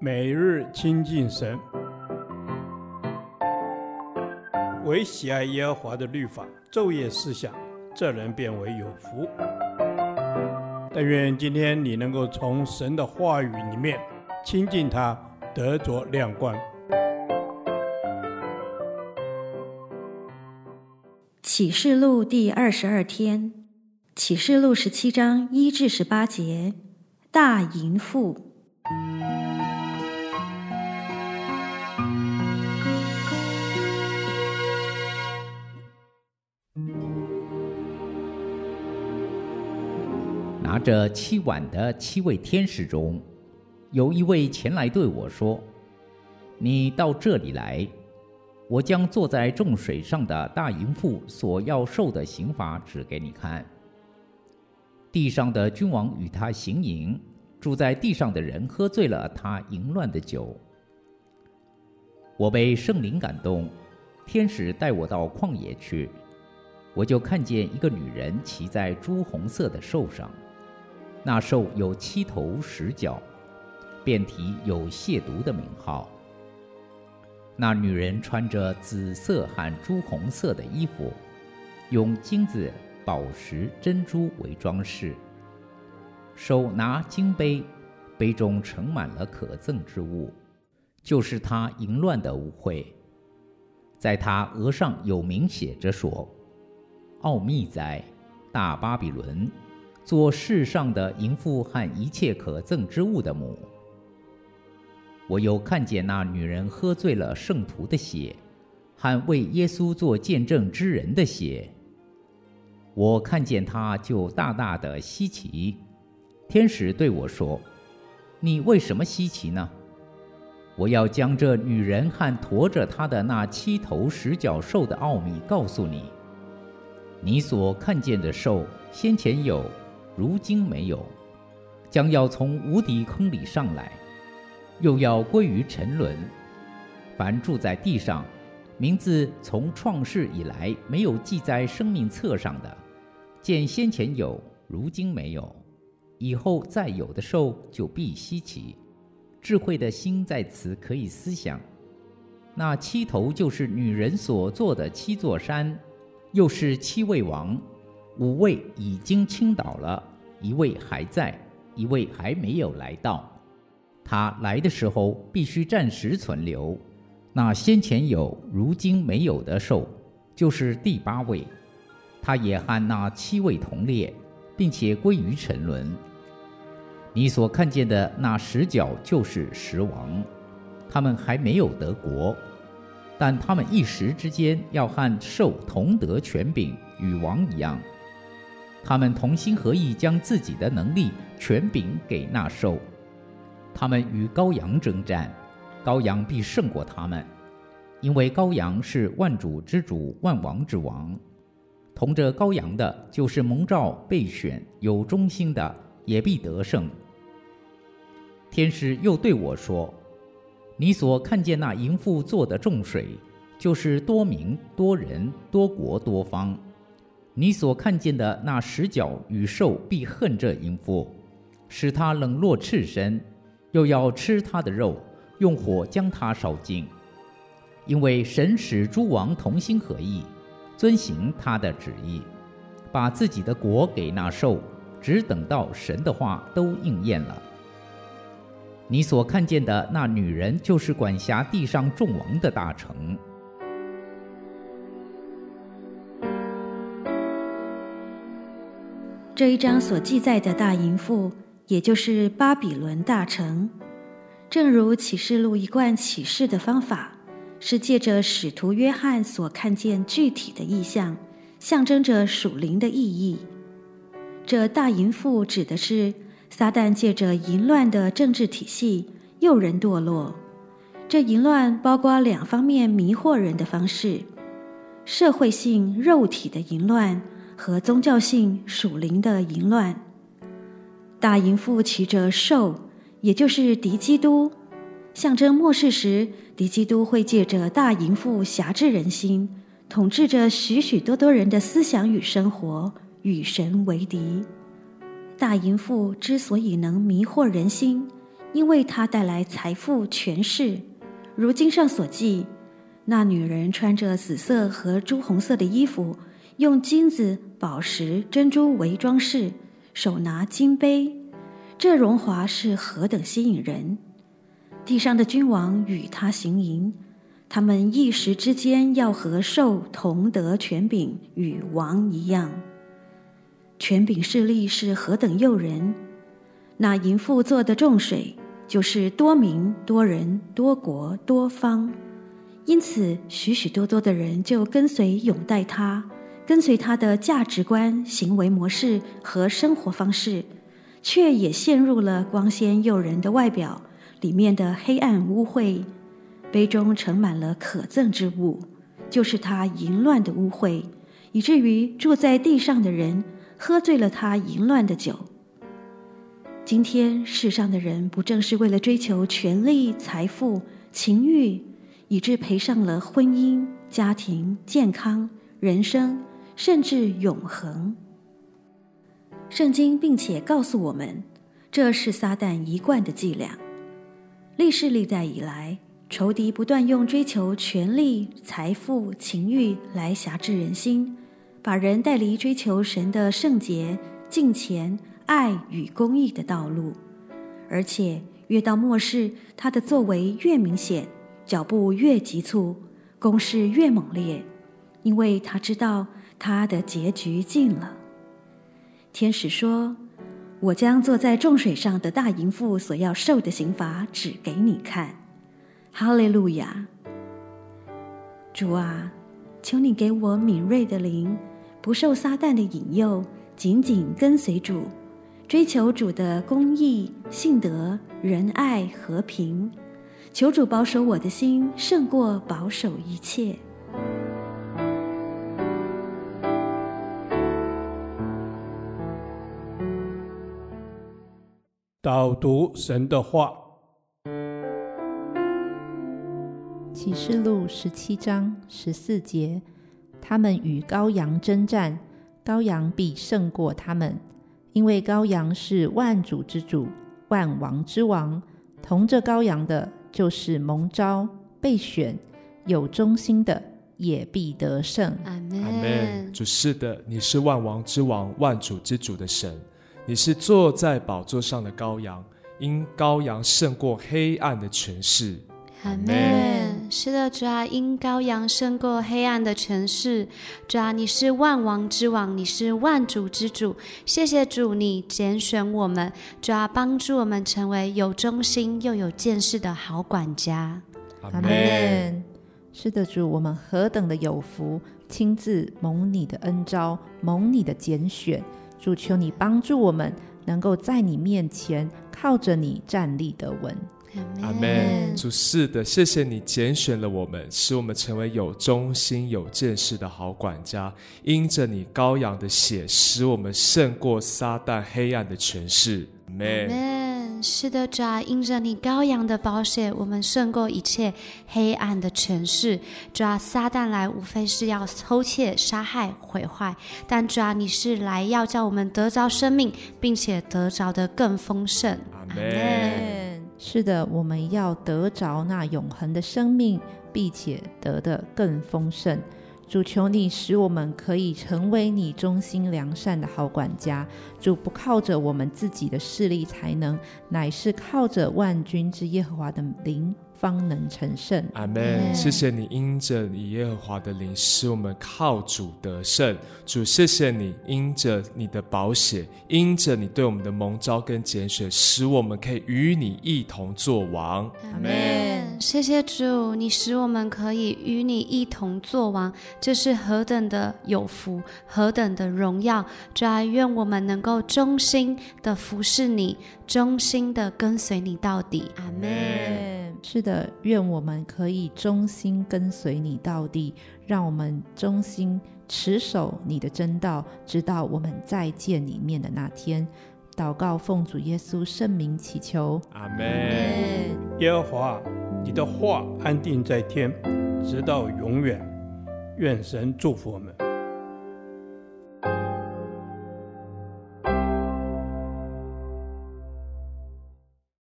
每日亲近神，唯喜爱耶和华的律法，昼夜思想，这人便为有福。但愿今天你能够从神的话语里面亲近他，得着亮光。启示录第二十二天，启示录十七章一至十八节，大淫妇。拿着七碗的七位天使中，有一位前来对我说：“你到这里来。”我将坐在众水上的大淫妇所要受的刑罚指给你看。地上的君王与他行淫，住在地上的人喝醉了他淫乱的酒。我被圣灵感动，天使带我到旷野去，我就看见一个女人骑在朱红色的兽上，那兽有七头十角，遍体有亵渎的名号。那女人穿着紫色和朱红色的衣服，用金子、宝石、珍珠为装饰，手拿金杯，杯中盛满了可憎之物，就是她淫乱的污秽。在她额上有名写着说：“奥秘哉，大巴比伦，做世上的淫妇和一切可憎之物的母。”我又看见那女人喝醉了圣徒的血，和为耶稣做见证之人的血。我看见她就大大的稀奇。天使对我说：“你为什么稀奇呢？我要将这女人和驮着她的那七头十角兽的奥秘告诉你。你所看见的兽，先前有，如今没有，将要从无底坑里上来。”又要归于沉沦。凡住在地上，名字从创世以来没有记在生命册上的，见先前有，如今没有，以后再有的兽就必稀奇。智慧的心在此可以思想。那七头就是女人所坐的七座山，又是七位王，五位已经倾倒了，一位还在，一位还没有来到。他来的时候必须暂时存留。那先前有、如今没有的兽，就是第八位，他也和那七位同列，并且归于沉沦。你所看见的那十角就是十王，他们还没有得国，但他们一时之间要和兽同得权柄，与王一样。他们同心合意，将自己的能力、权柄给那兽。他们与羔羊争战，羔羊必胜过他们，因为羔羊是万主之主、万王之王。同着羔羊的，就是蒙召、备选、有忠心的，也必得胜。天使又对我说：“你所看见那淫妇做的众水，就是多民、多人、多国、多方。你所看见的那十角与兽，必恨这淫妇，使她冷落赤身。”又要吃他的肉，用火将他烧尽，因为神使诸王同心合意，遵行他的旨意，把自己的国给那兽，只等到神的话都应验了。你所看见的那女人，就是管辖地上众王的大城。这一章所记载的大淫妇。也就是巴比伦大城，正如启示录一贯启示的方法，是借着使徒约翰所看见具体的意象，象征着属灵的意义。这大淫妇指的是撒旦借着淫乱的政治体系诱人堕落。这淫乱包括两方面迷惑人的方式：社会性、肉体的淫乱和宗教性、属灵的淫乱。大淫妇骑着兽，也就是敌基督，象征末世时敌基督会借着大淫妇挟制人心，统治着许许多多人的思想与生活，与神为敌。大淫妇之所以能迷惑人心，因为她带来财富、权势。如经上所记，那女人穿着紫色和朱红色的衣服，用金子、宝石、珍珠为装饰，手拿金杯，这荣华是何等吸引人！地上的君王与她行淫，他们一时之间要和兽同得权柄，与王一样。权柄势力是何等诱人！那淫妇做的重水，就是多民、多人、多国、多方，因此许许多多的人就跟随拥戴她，跟随她的价值观、行为模式和生活方式，却也陷入了光鲜诱人的外表里面的黑暗污秽，杯中盛满了可憎之物，就是她淫乱的污秽，以至于住在地上的人喝醉了他淫乱的酒。今天世上的人，不正是为了追求权力、财富、情欲，以致赔上了婚姻、家庭、健康、人生，甚至永恒？圣经并且告诉我们，这是撒旦一贯的伎俩。历世历代以来，仇敌不断用追求权力、财富、情欲来挟制人心，把人带离追求神的圣洁、敬虔。爱与公义的道路，而且越到末世，他的作为越明显，脚步越急促，攻势越猛烈，因为他知道他的结局近了。天使说：“我将坐在众水上的大淫妇所要受的刑罚指给你看。”哈利路亚！主啊，求你给我敏锐的灵，不受撒旦的引诱，紧紧跟随主。追求主的公义、信德、仁爱、和平，求主保守我的心，胜过保守一切。导读神的话，启示录十七章十四节：他们与羔羊争战，羔羊必胜过他们。因为羔羊是万主之主、万王之王，同着羔羊的，就是蒙召、被选、有忠心的，也必得胜。阿门。主是的，你是万王之王、万主之主的神，你是坐在宝座上的羔羊，因羔羊胜过黑暗的权势。阿门。是的，主啊，因羔羊胜过黑暗的权势。主啊，你是万王之王，你是万主之主。谢谢主，你拣选我们，主啊，帮助我们成为有忠心又有见识的好管家。阿门。是的，主，我们何等的有福，亲自蒙你的恩召，蒙你的拣选。主，求你帮助我们，能够在你面前靠着你站立得稳。阿门。主是的，谢谢你拣选了我们，使我们成为有忠心、有见识的好管家。因着你羔羊的血，使我们胜过撒旦黑暗的权势。阿门。是的，主啊，因着你羔羊的宝血，我们胜过一切黑暗的权势。主啊，撒旦来无非是要偷窃、杀害、毁坏，但主啊，你是来要叫我们得着生命，并且得着的更丰盛。阿门。是的，我们要得着那永恒的生命，并且得的更丰盛。主，求你使我们可以成为你忠心良善的好管家。主，不靠着我们自己的势力才能，乃是靠着万军之耶和华的灵。方能成圣。阿门。谢谢你，因着你耶和华的灵，使我们靠主得胜。主，谢谢你，因着你的宝血，因着你对我们的蒙召跟拣选，使我们可以与你一同作王。阿门。谢谢主，你使我们可以与你一同作王，这是何等的有福，何等的荣耀。主啊，愿我们能够忠心的服侍你，忠心的跟随你到底。阿门。是的，愿我们可以忠心跟随你到底，让我们忠心持守你的真道，直到我们再见里面的那天。祷告奉主耶稣圣名祈求，阿门。耶和华，你的话安定在天，直到永远。愿神祝福我们。